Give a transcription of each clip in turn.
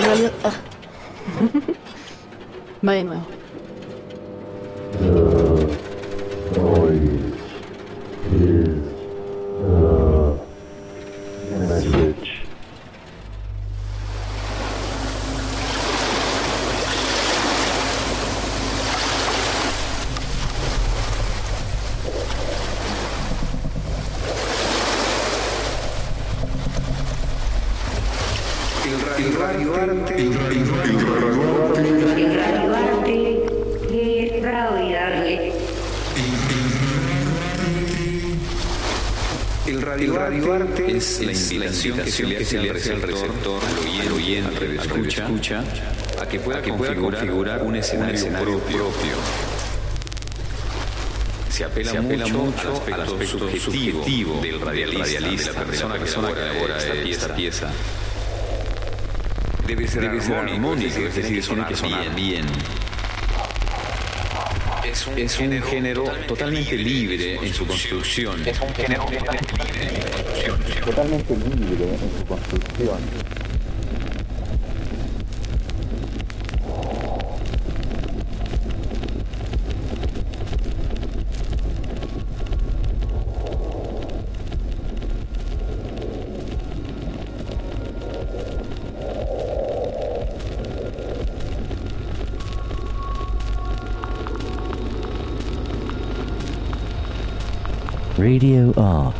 en realidad... ah. Va invitación que se le hace al receptor, al oyente, al escucha, a que pueda configurar un escenario propio. Se apela, mucho, al aspecto subjetivo del radialista, de la persona que elabora esta pieza. Debe ser, armónico, es decir, tiene que sonar bien. Es un, género totalmente libre en su construcción. Es un género totalmente libre en su construcción. Radio art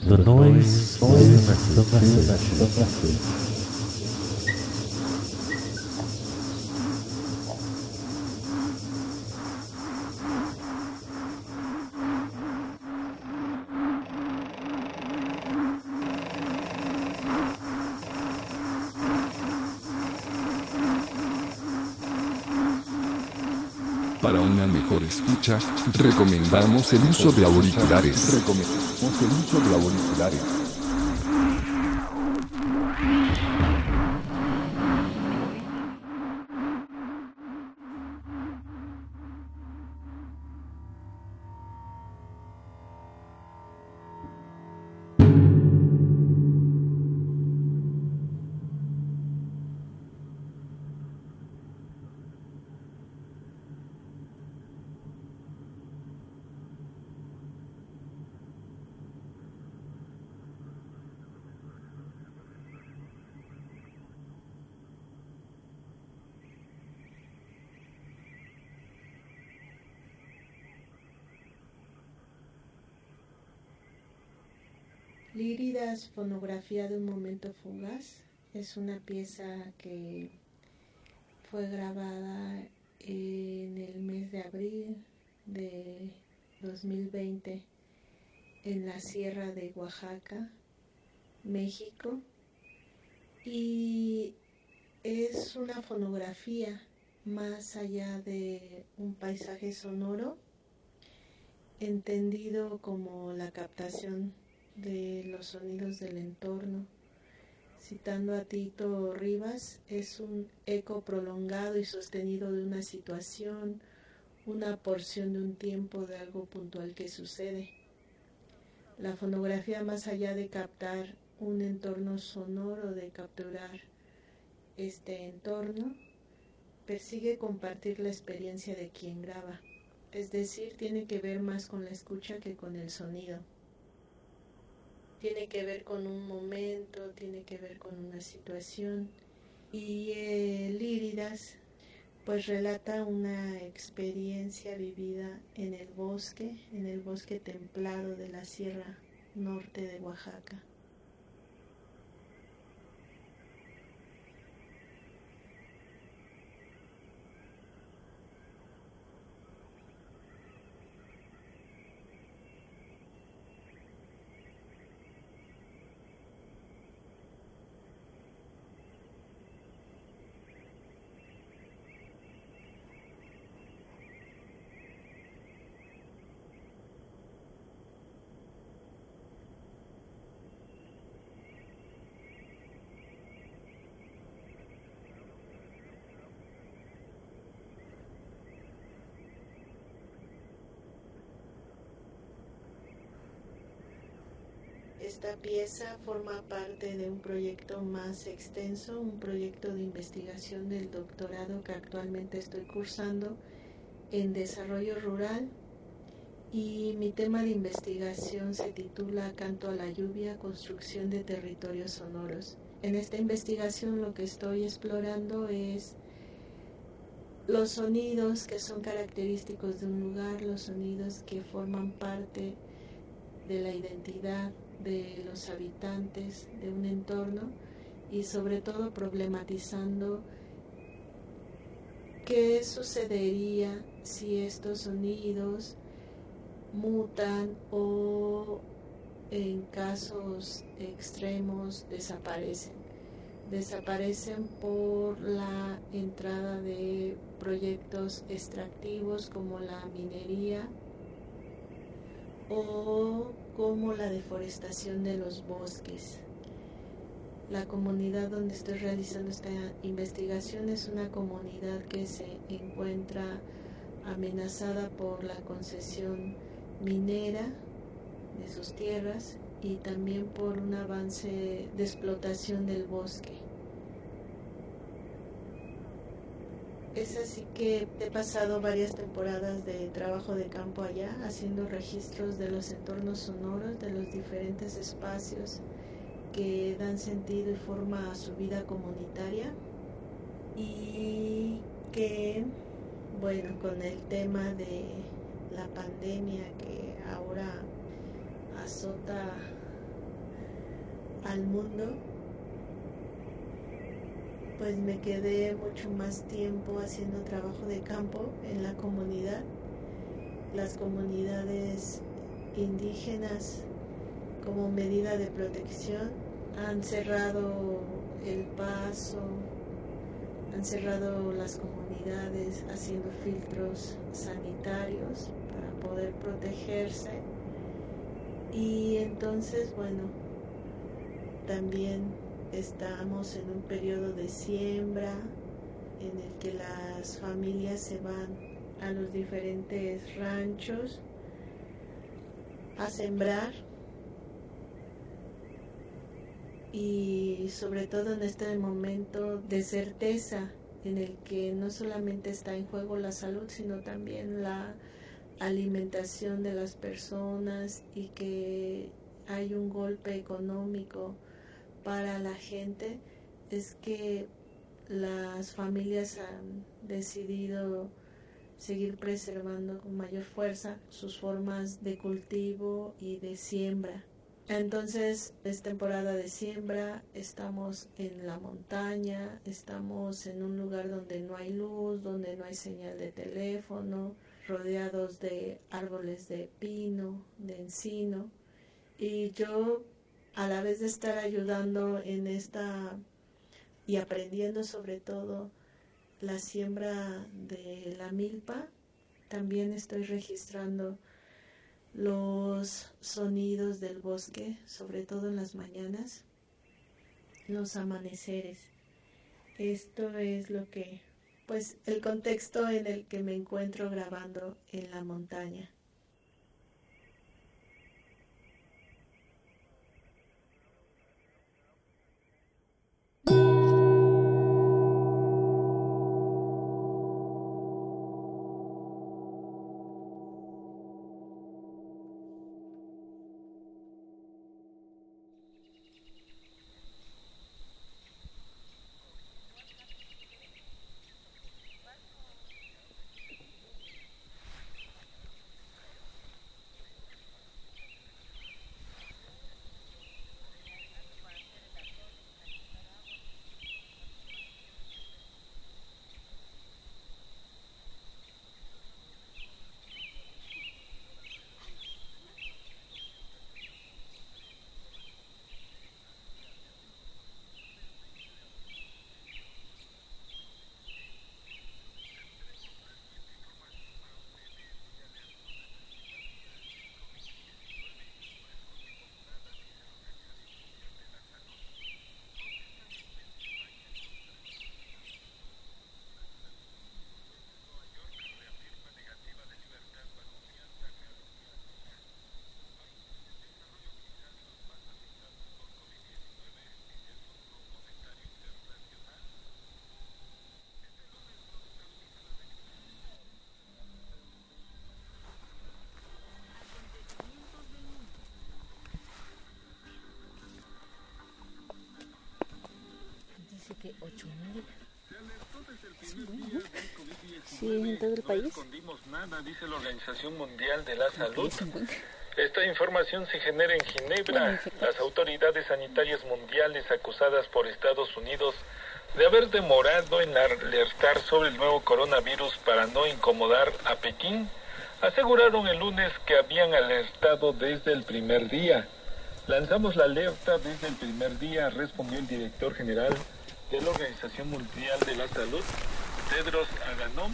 The Noise Massive. Para una mejor escucha, recomendamos el uso de auriculares. Recomendamos el uso de auriculares. Fonografía de un momento fugaz, es una pieza que fue grabada en el mes de abril de 2020 en la Sierra de Oaxaca, México, y es una fonografía más allá de un paisaje sonoro, entendido como la captación de los sonidos del entorno. Citando a Tito Rivas, es un eco prolongado y sostenido de una situación, una porción de un tiempo de algo puntual que sucede. La fonografía, más allá de captar un entorno sonoro, de capturar este entorno, persigue compartir la experiencia de quien graba. Es decir, tiene que ver más con la escucha que con el sonido. Tiene que ver con un momento, tiene que ver con una situación. Y el Líridas pues relata una experiencia vivida en el bosque, en el bosque templado de la Sierra Norte de Oaxaca. Esta pieza forma parte de un proyecto más extenso, un proyecto de investigación del doctorado que actualmente estoy cursando en desarrollo rural y mi tema de investigación se titula Canto a la lluvia, construcción de territorios sonoros. En esta investigación lo que estoy explorando es los sonidos que son característicos de un lugar, los sonidos que forman parte de la identidad de los habitantes de un entorno y sobre todo problematizando qué sucedería si estos sonidos mutan o en casos extremos desaparecen. Desaparecen por la entrada de proyectos extractivos como la minería o como la deforestación de los bosques. La comunidad donde estoy realizando esta investigación es una comunidad que se encuentra amenazada por la concesión minera de sus tierras y también por un avance de explotación del bosque. Es así que he pasado varias temporadas de trabajo de campo allá, haciendo registros de los entornos sonoros, de los diferentes espacios que dan sentido y forma a su vida comunitaria. Y que, bueno, con el tema de la pandemia que ahora azota al mundo, pues me quedé mucho más tiempo haciendo trabajo de campo en la comunidad. Las comunidades indígenas como medida de protección han cerrado el paso, han cerrado las comunidades haciendo filtros sanitarios para poder protegerse. Y entonces, bueno, también estamos en un periodo de siembra en el que las familias se van a los diferentes ranchos a sembrar y sobre todo en este momento de certeza en el que no solamente está en juego la salud sino también la alimentación de las personas y que hay un golpe económico para la gente es que las familias han decidido seguir preservando con mayor fuerza sus formas de cultivo y de siembra. Entonces es temporada de siembra, estamos en la montaña, estamos en un lugar donde no hay luz, donde no hay señal de teléfono, rodeados de árboles de pino, de encino. Y yo a la vez de estar ayudando en esta y aprendiendo sobre todo la siembra de la milpa, también estoy registrando los sonidos del bosque, sobre todo en las mañanas, los amaneceres. Esto es lo que pues el contexto en el que me encuentro grabando en la montaña. Que 8000. Sí, en todo el país. No escondimos nada, dice la Organización Mundial de la Salud. Esta información se genera en Ginebra. Las autoridades sanitarias mundiales acusadas por Estados Unidos de haber demorado en alertar sobre el nuevo coronavirus para no incomodar a Pekín, aseguraron el lunes que habían alertado desde el primer día. Lanzamos la alerta desde el primer día, respondió el director general de la Organización Mundial de la Salud, Tedros Adhanom,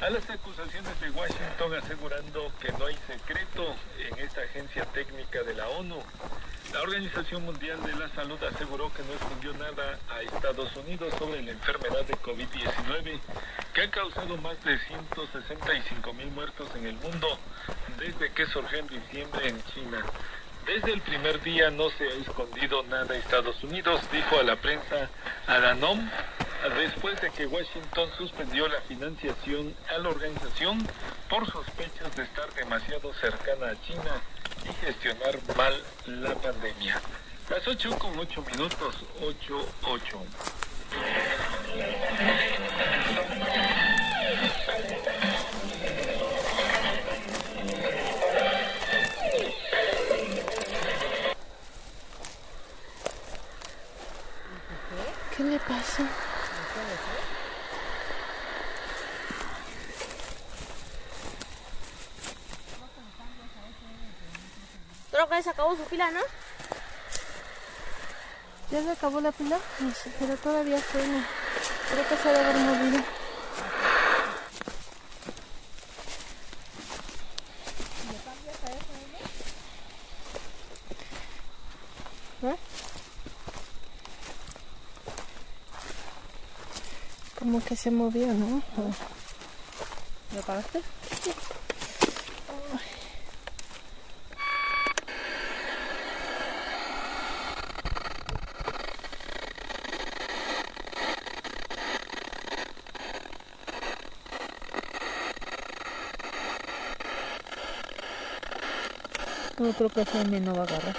a las acusaciones de Washington asegurando que no hay secreto en esta agencia técnica de la ONU. La Organización Mundial de la Salud aseguró que no escondió nada a Estados Unidos sobre la enfermedad de COVID-19, que ha causado más de 165 mil muertos en el mundo desde que surgió en diciembre en China. Desde el primer día no se ha escondido nada Estados Unidos, dijo a la prensa Adanom, después de que Washington suspendió la financiación a la organización por sospechas de estar demasiado cercana a China y gestionar mal la pandemia. Las 8 con 8 minutos, 8, ¿Qué le pasa? Creo que se acabó su pila, ¿no? ¿Ya se acabó la pila? No sé, pero todavía suena. Creo que se debe haber movido. ¿Eh? Como que se movió, ¿no? ¿O- ¿Lo apagaste? Sí. No creo que FM no va a agarrar.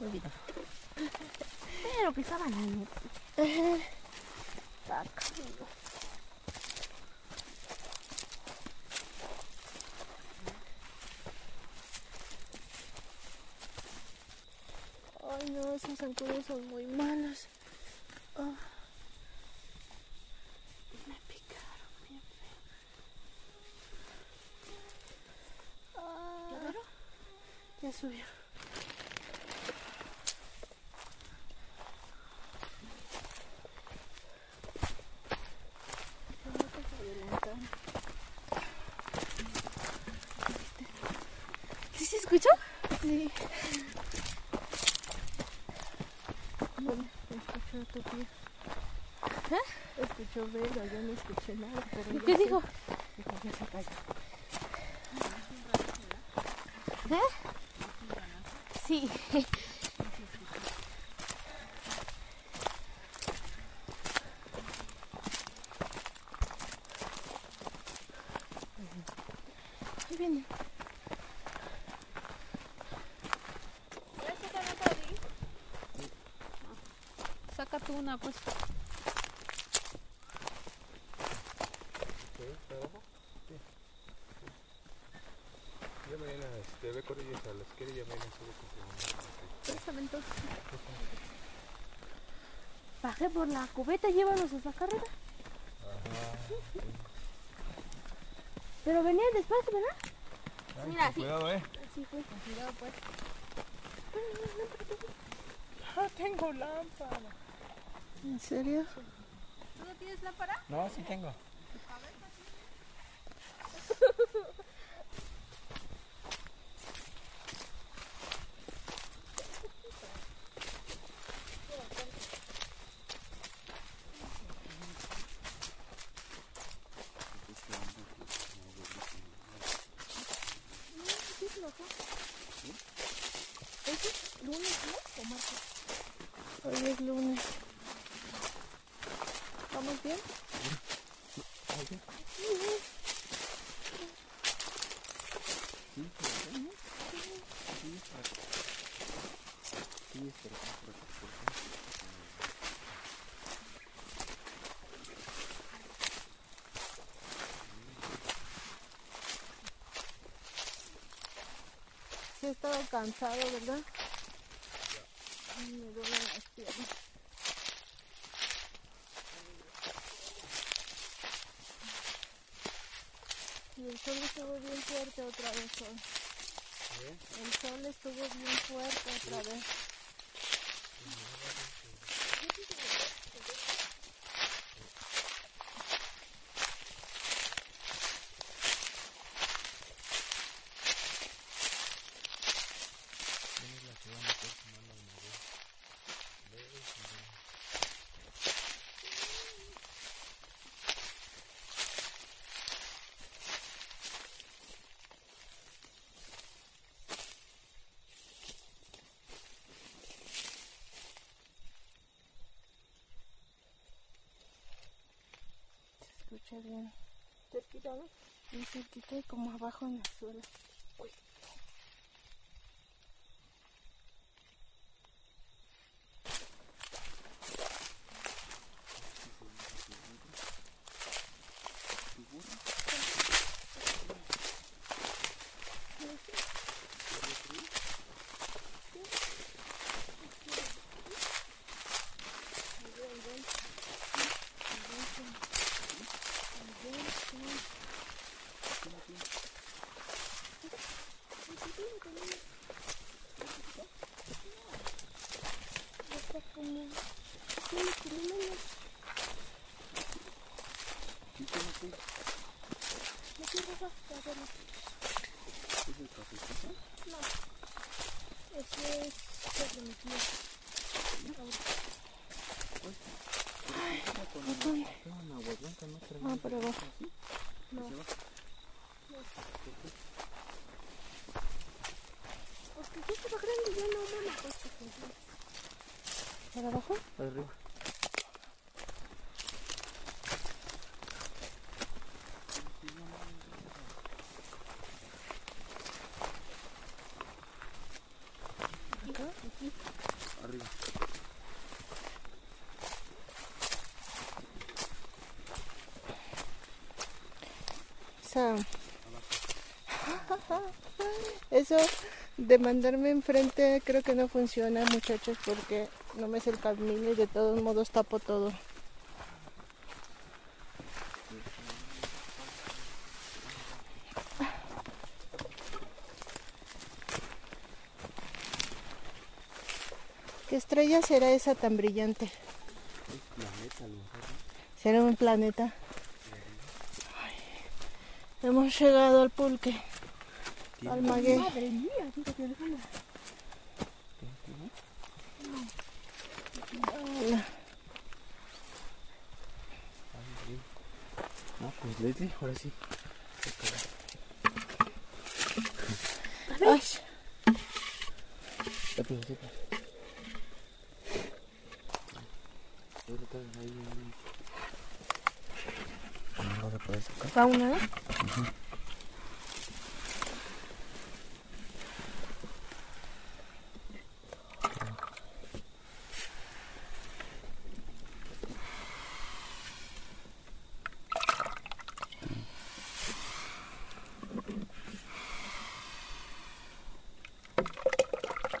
Olvida. Pero pisaba la neta. Saca. Ay, no, esas zancudas son muy malas. Ah. Me picaron bien feo. Ah. Ya subió. ¿Sí se escuchó? Sí. Bueno, escucho tu pie. ¿Eh? Escuchó verlo, yo no escuché nada. Pero ¿Qué ya dijo? Dijo, ya se cayó. ¿Eh? Sí. Ahí viene. Saca tú una, pues. Ya mañana este, ve con ellos a las que ya mañana sube con tu mamá. Préstame entonces. Bajé por la cubeta, llévalos a esa carrera. Pero venían despacio, ¿verdad? Ay, Mira, con sí. cuidado, eh. Así fue. Cuidado, pues. Ah, tengo lámpara. ¿En serio? ¿Tú no tienes lámpara? No, sí tengo. Sí, se bajó. ¿Ese es lunes, no? ¿O martes? Hoy es lunes. ¿Vamos bien? Sí, he estado cansado, ¿verdad? Ay, Me duelen las piernas. Y el sol estuvo bien fuerte otra vez hoy. El sol estuvo bien fuerte otra vez. Se escucha bien. Cerquita, ¿no? Bien cerquita y como abajo en el suelo. Ese es el de mi tía. Ah, por abajo. No. Porque si estaba grande, yo no me la puesto ¿Para abajo? Arriba. Arriba. Eso de mandarme enfrente creo que no funciona, muchachos, porque no me sé el camino y de todos modos tapo todo. ¿Qué estrella será esa tan brillante? ¿Será un planeta? Ay, hemos llegado al pulque. tiene. Almaguer. Madre mía, fíjate, Alejandra. Hola. No, pues Leslie, ahora sí. Ay, Rápido, rápido. Ahorita ahí, ahí. No vas a poder sacar.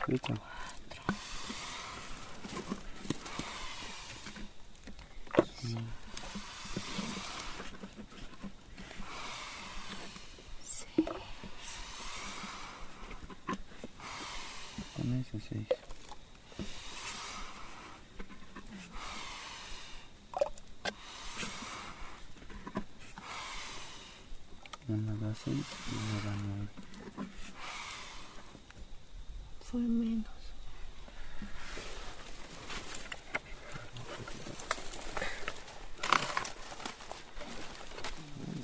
Listo. Con eso seis. Y una da nueve. fue menos.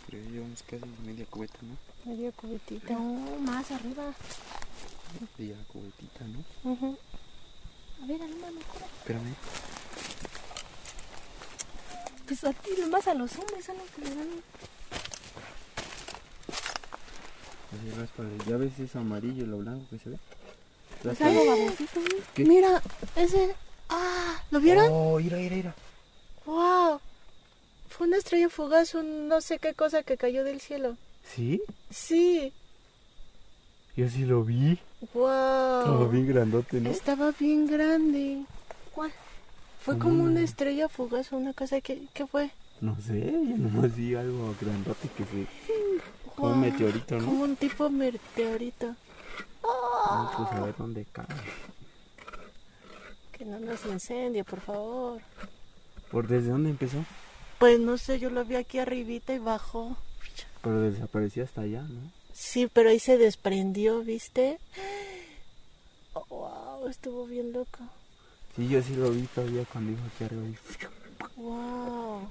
Creo que llevamos casi media cubeta, ¿no? Media cubetita. No, más arriba. Media cubetita, ¿no? Ujú. A ver, hermano. Espérame. Pues a ti, más a los hombres son los que le dan. Así ya ves ese amarillo, lo blanco que se ve. Pues Raspa- algo babosito. Mira, ese. Ah, ¿lo vieron? Oh, mira, mira, mira. Wow. Fue una estrella fugaz, un no sé qué cosa que cayó del cielo. ¿Sí? Sí. Yo sí lo vi. Wow. Estaba bien grandote, ¿no? Estaba bien grande. ¿Cuál? Fue Como una- estrella fugaz, una cosa que, ¿qué fue? No sé, yo nomás vi algo grandote que se... Como un meteorito, ¿no? Como un tipo meteorito. Ah, pues a ver dónde cae. Que no nos incendie, por favor. ¿Por desde dónde empezó? Pues no sé, yo lo vi aquí arribita y bajó. Pero desapareció hasta allá, ¿no? Sí, pero ahí se desprendió, ¿viste? Oh, wow, estuvo bien loco. Sí, yo sí lo vi todavía cuando iba aquí arriba. y- Wow.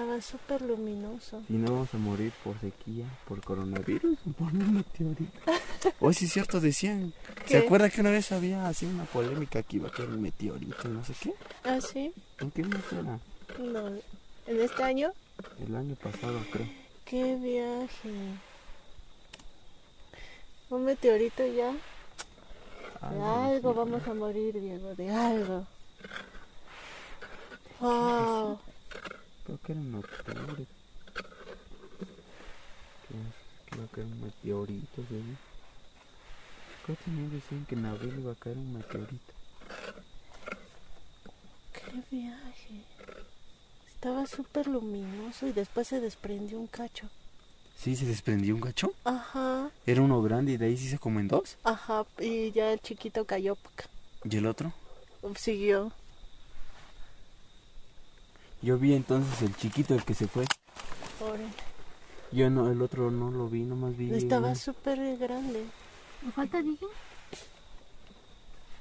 Estaba súper luminoso. Si no vamos a morir por sequía, por coronavirus o por un meteorito. Hoy sí es cierto, decían. ¿Qué? ¿Se acuerda que una vez había así una polémica que iba a caer un meteorito y no sé qué? ¿Ah, sí? ¿En qué mes era? No. ¿En este año? El año pasado, creo. ¡Qué viaje! Un meteorito ya. De algo vamos a morir, Diego, de algo. Wow. Creo que era en octubre. Que, que iba a caer un meteorito, ¿sí? Creo que también decían que en abril iba a caer un meteorito. ¡Qué viaje! Estaba súper luminoso y después se desprendió un cacho. Sí, se desprendió un gacho. Ajá, Era uno grande y de ahí se hizo como en dos. ajá, y ya el chiquito cayó. ¿Y el otro? Siguió. Yo vi entonces el chiquito, el que se fue. Órale. Yo no, el otro no lo vi, nomás vi. Estaba súper grande. ¿Me falta, dije?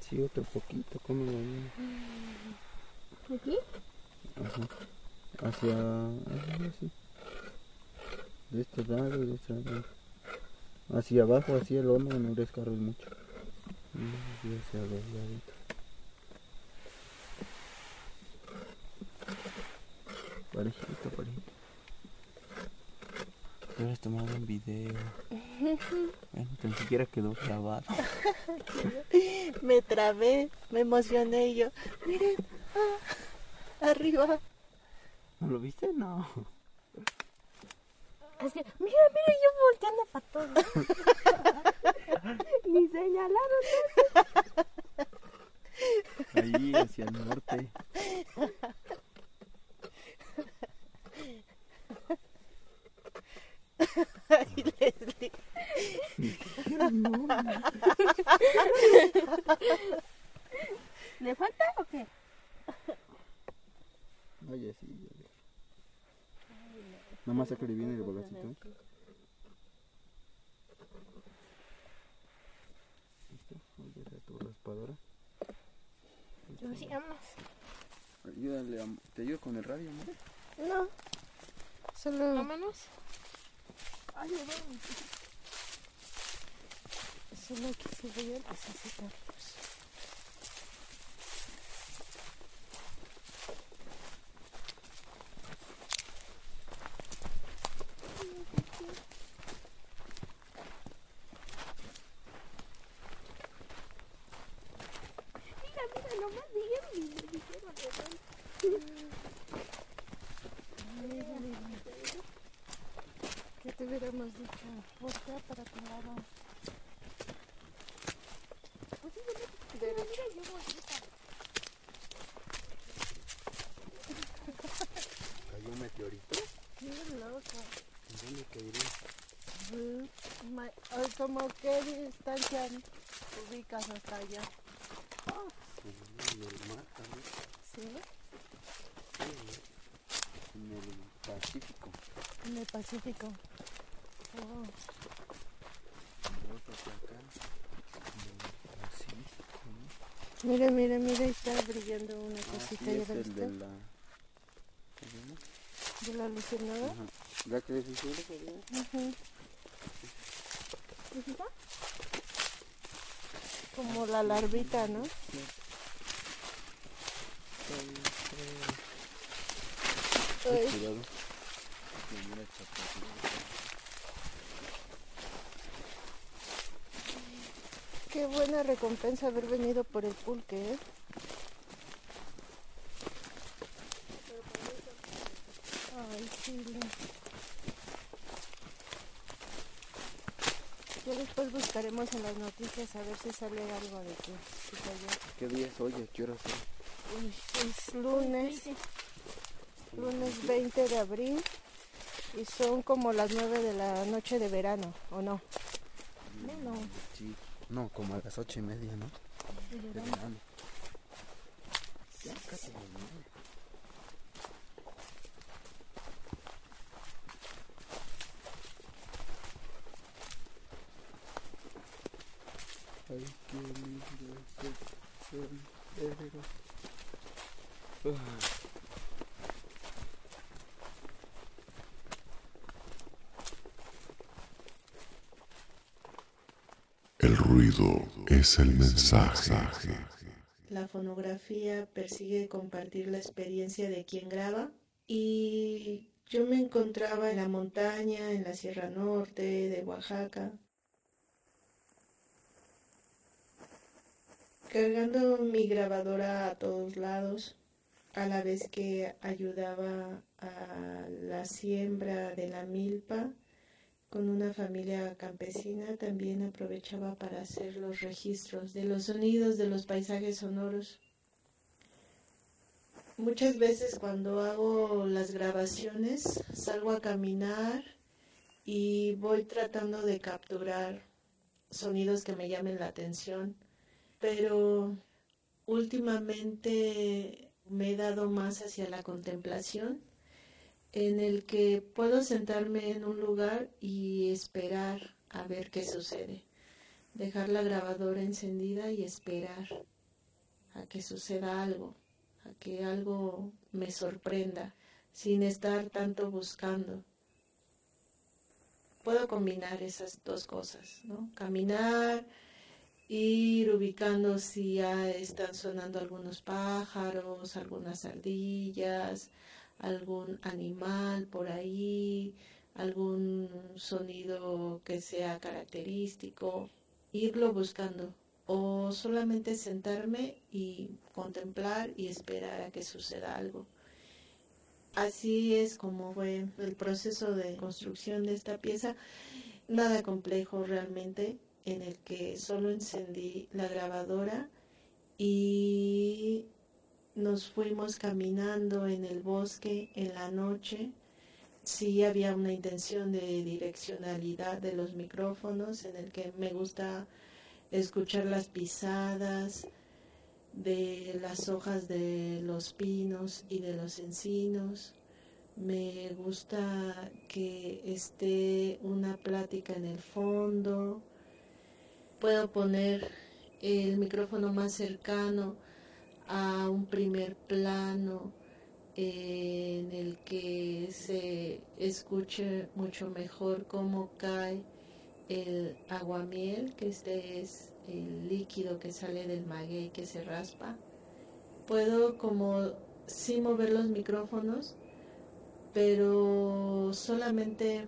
Sí, otro poquito, ¿cómo lo vi? ¿De aquí? Ajá. Hacia. hacia así. De este lado, de este lado. Hacia abajo, hacia el hombro, no descargues mucho. Y hacia los laditos. Parejito, parejito. Hubieras tomado un video. Bueno, tan siquiera quedó grabado. me trabé, me emocioné y yo, miren, ah, arriba. ¿No lo viste? No. Mira, mira, yo volteando para todos. Ni señalaron. Ahí, hacia el norte. Ay, Leslie. ¿Le falta o qué? Oye, sí, ya ves. Nada más sácale bien el bolacito. Olvida tu raspadora. No, sí, vámonos. Ayúdale, am- ¿te ayudo con el radio, amor? No. Solo. Vámonos. Ay, vamos. Solo que se voy a necesitarlos. Mira, mira, nomás dijeron y me dijeron de ¿Qué te hubiéramos dicho? Voltea para tu lado. Pues sí, volteé. Cayó un meteorito. Qué loco. ¿Dónde caería? Mm, ¿Cómo qué distancia ubicas hasta allá? En el mar también. ¿Sí? En Pacífico. En el Pacífico. Oh. En el Pacífico. Mira, mira, mira, está brillando una Ah, cosita. sí, ¿ya es la el viste? de la... ¿De la luciérnaga? Ajá. ¿Ya que eso, Javier? Ujú. ¿Visita? Como la larvita, ¿no? Ay. Cuidado. Mira, chapatito. Recompensa haber venido por el pulque, ¿eh? Ay, Chile. Ya después buscaremos en las noticias a ver si sale algo de que. ¿Qué día es hoy? ¿A qué hora es? Uy, es lunes, lunes 20 de abril y son como las 9 de la noche de verano, ¿o no? Menos. Sí. No, como a las ocho y media, ¿no? de qué lindo sendero. Ah. El es el mensaje. La fonografía persigue compartir la experiencia de quien graba y yo me encontraba en la montaña, en la Sierra Norte de Oaxaca, cargando mi grabadora a todos lados, a la vez que ayudaba a la siembra de la milpa con una familia campesina, también aprovechaba para hacer los registros de los sonidos de los paisajes sonoros. Muchas veces cuando hago las grabaciones salgo a caminar y voy tratando de capturar sonidos que me llamen la atención, pero últimamente me he dado más hacia la contemplación en el que puedo sentarme en un lugar y esperar a ver qué sucede. Dejar la grabadora encendida y esperar a que suceda algo, a que algo me sorprenda, sin estar tanto buscando. Puedo combinar esas dos cosas, ¿no? Caminar, ir ubicando si ya están sonando algunos pájaros, algunas ardillas, algún animal por ahí, algún sonido que sea característico, irlo buscando o solamente sentarme y contemplar y esperar a que suceda algo. Así es como fue el proceso de construcción de esta pieza, nada complejo realmente, en el que solo encendí la grabadora y nos fuimos caminando en el bosque en la noche. Sí había una intención de direccionalidad de los micrófonos en el que me gusta escuchar las pisadas de las hojas de los pinos y de los encinos. Me gusta que esté una plática en el fondo. Puedo poner el micrófono más cercano a un primer plano eh, en el que se escuche mucho mejor cómo cae el aguamiel, que este es el líquido que sale del maguey que se raspa. Puedo como sí mover los micrófonos, pero solamente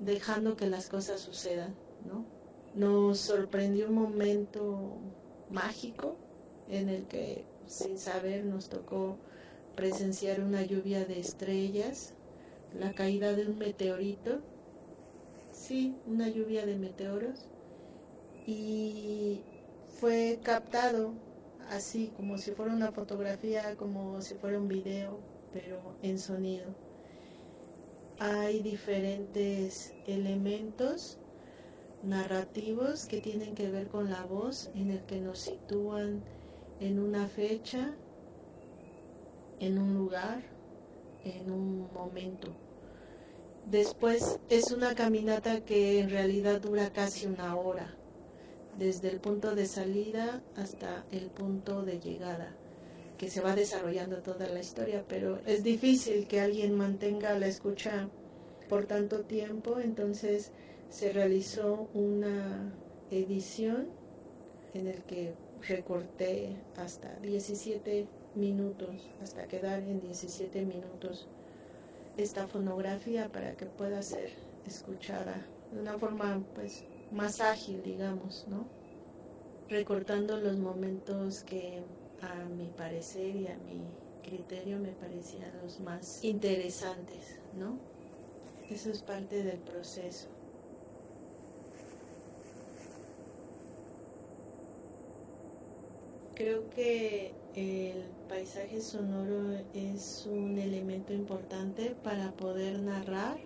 dejando que las cosas sucedan, ¿no? Nos sorprendió un momento mágico en el que sin saber nos tocó presenciar una lluvia de estrellas, la caída de un meteorito, sí, una lluvia de meteoros, y fue captado así como si fuera una fotografía, como si fuera un video, pero en sonido. Hay diferentes elementos narrativos que tienen que ver con la voz, en el que nos sitúan en una fecha, en un lugar, en un momento. Después es una caminata que en realidad dura casi una hora, desde el punto de salida hasta el punto de llegada, que se va desarrollando toda la historia, pero es difícil que alguien mantenga la escucha por tanto tiempo, entonces se realizó una edición en el que recorté hasta 17 minutos, hasta quedar en 17 minutos esta fonografía para que pueda ser escuchada de una forma pues más ágil, digamos, ¿no? Recortando los momentos que a mi parecer y a mi criterio me parecían los más interesantes, ¿no? Eso es parte del proceso. Creo que el paisaje sonoro es un elemento importante para poder narrar,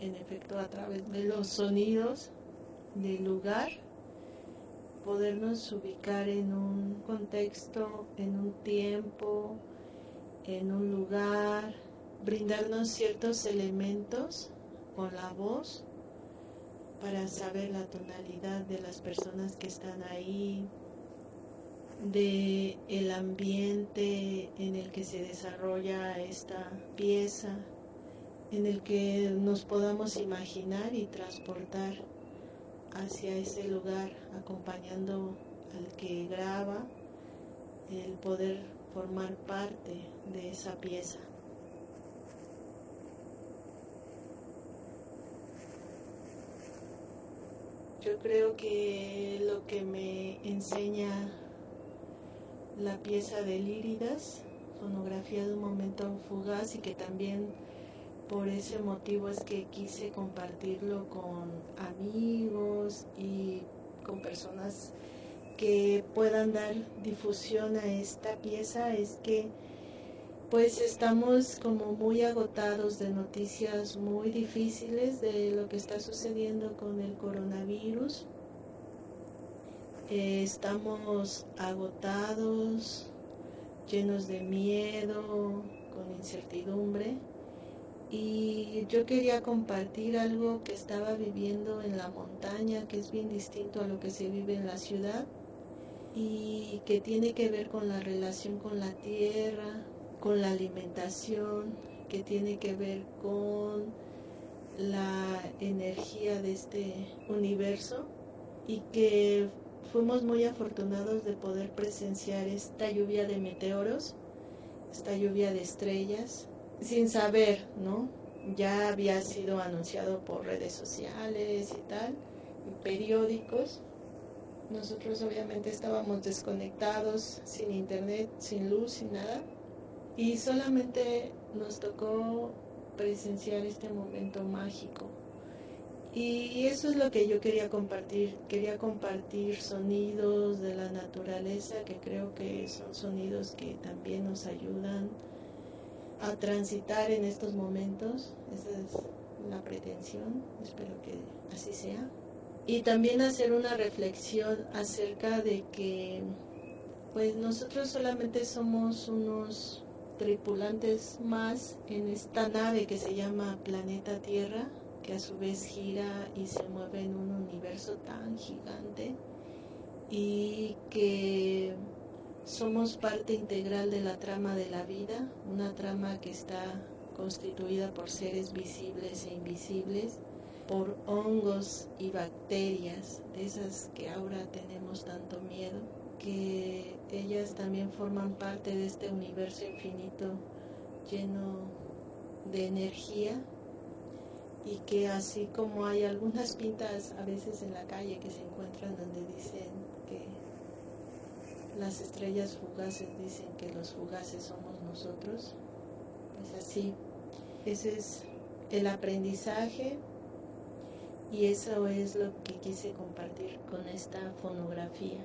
en efecto, a través de los sonidos del lugar, podernos ubicar en un contexto, en un tiempo, en un lugar, brindarnos ciertos elementos con la voz para saber la tonalidad de las personas que están ahí, de el ambiente en el que se desarrolla esta pieza, en el que nos podamos imaginar y transportar hacia ese lugar, acompañando al que graba, el poder formar parte de esa pieza. Yo creo que lo que me enseña la pieza de Líridas, fonografía de un momento fugaz y que también por ese motivo es que quise compartirlo con amigos y con personas que puedan dar difusión a esta pieza es que pues estamos como muy agotados de noticias muy difíciles de lo que está sucediendo con el coronavirus estamos agotados, llenos de miedo, con incertidumbre. Y yo quería compartir algo que estaba viviendo en la montaña, que es bien distinto a lo que se vive en la ciudad y que tiene que ver con la relación con la tierra, con la alimentación, que tiene que ver con la energía de este universo y que fuimos muy afortunados de poder presenciar esta lluvia de meteoros, esta lluvia de estrellas, sin saber, ¿no? Ya había sido anunciado por redes sociales y tal, y periódicos. Nosotros obviamente estábamos desconectados, sin internet, sin luz, sin nada. Y solamente nos tocó presenciar este momento mágico y eso es lo que yo quería compartir. Quería compartir sonidos de la naturaleza que creo que son sonidos que también nos ayudan a transitar en estos momentos. Esa es la pretensión. Espero que así sea. Y también hacer una reflexión acerca de que pues nosotros solamente somos unos tripulantes más en esta nave que se llama planeta Tierra que a su vez gira y se mueve en un universo tan gigante y que somos parte integral de la trama de la vida, una trama que está constituida por seres visibles e invisibles, por hongos y bacterias, de esas que ahora tenemos tanto miedo, que ellas también forman parte de este universo infinito lleno de energía y que así como hay algunas pintas a veces en la calle que se encuentran donde dicen que las estrellas fugaces dicen que los fugaces somos nosotros, pues así, ese es el aprendizaje y eso es lo que quise compartir con esta fonografía.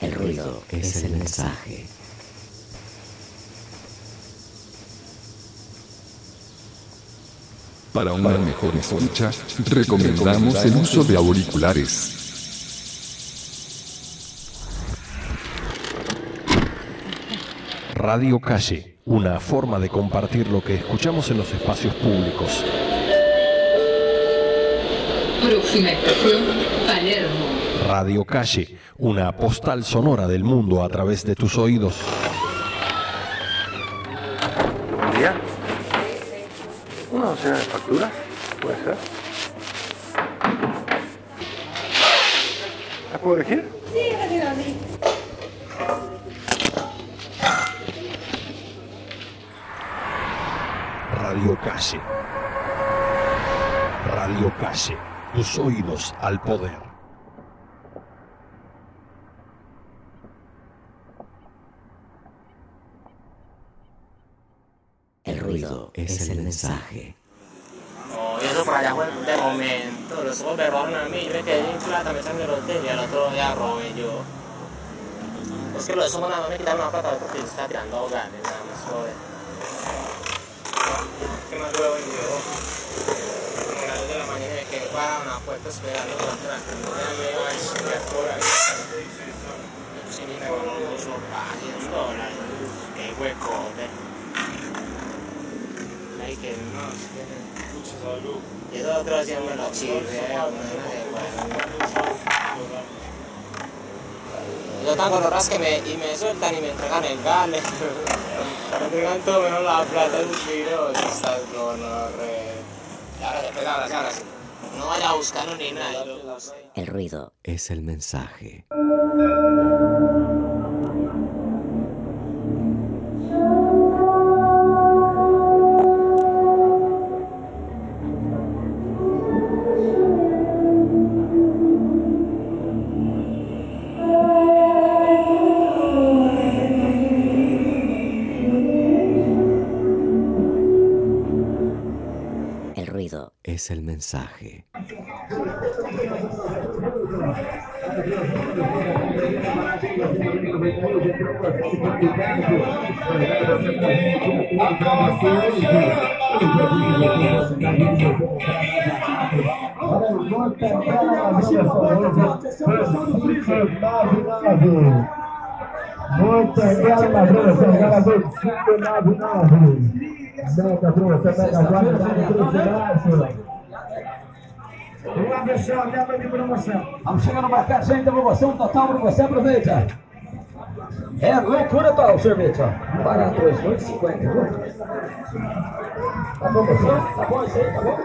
El ruido es el mensaje. Para una mejor escucha, recomendamos el uso de auriculares. Radio Calle, una forma de compartir lo que escuchamos en los espacios públicos. Próxima estación, Palermo. Radio Calle, una postal sonora del mundo a través de tus oídos. Buen día. Una docena de facturas, puede ser. ¿Las puedo elegir? Sí, gracias a mí. Radio Calle. Radio Calle, tus oídos al poder. El ruido es el mensaje. No, eso por allá fue de momento. Los ojos me a mí. Yo me quedé en plata, me sangre el hotel y al otro día robé yo. Es que lo de eso nada más me quitaron la plata porque se está tirando a. Nada más joder. ¿Qué más huevo yo? Como las 2 de la mañana me quedé parado en la puerta esperando para me a por ahí. Sí, mira, con un uso para 10 dólares. Qué huecote. Ay, que no, mucha salud. Y eso otro día me lo chirre, Yo tan doloroso que me, y me sueltan y me entregan el gale. me entregan todo menos la plata del tiro. Y estás gonorre. Y ahora ahora sí, ahora sí. No vaya a buscarlo ni nada. lo. El ruido es el mensaje. mensaje. Muito obrigado, Madrona, seu ganhador de 599. Mega Bruno, mega guarda, mega Vamos pessoal, leva de promoção. Vamos chegando no mercado, gente, promoção total para você, aproveita. É loucura tal, sorvete, ó. Barato hoje, 8,50, viu? Tá promoção? Tá bom isso aí, tá bom?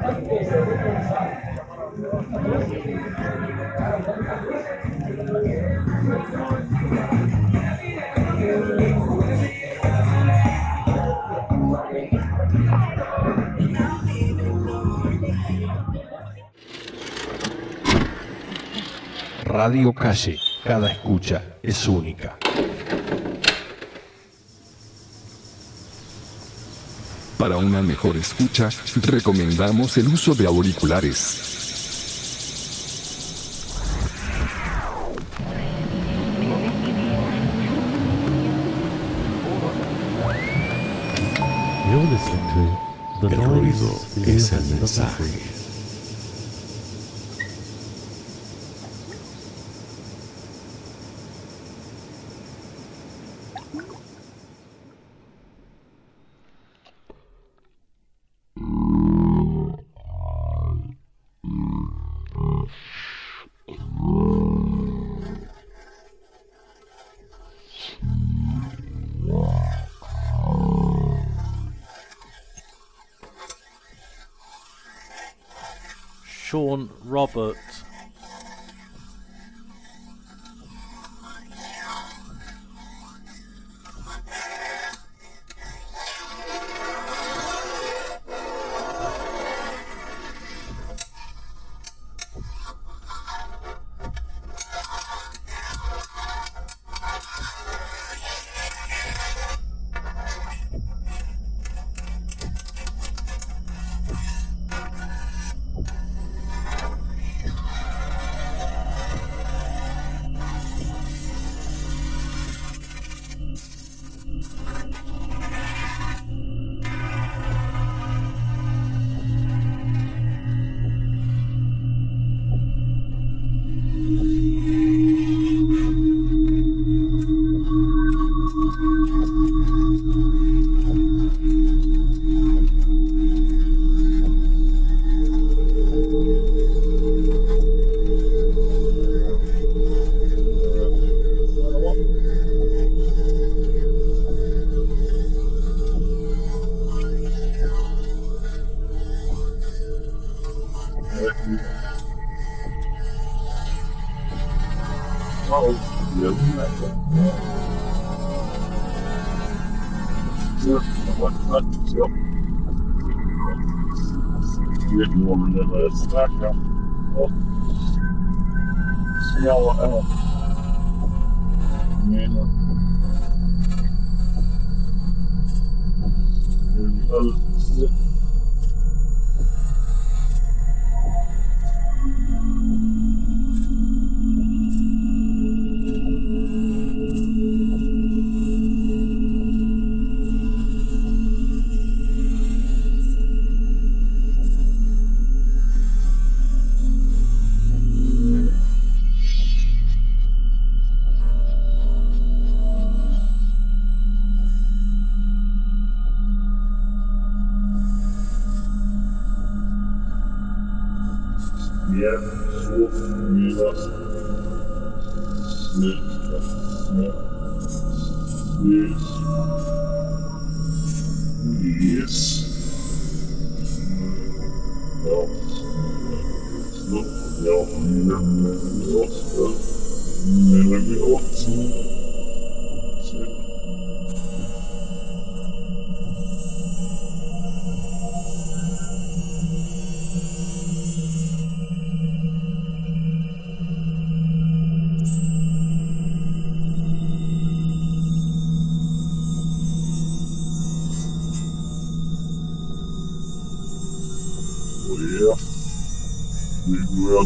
Tá que isso aí, vou começar. Radio Calle, cada escucha es única. Para una mejor escucha, recomendamos el uso de auriculares. You're listening to The El noise ruido is es el the mensaje. message. Yeah. we will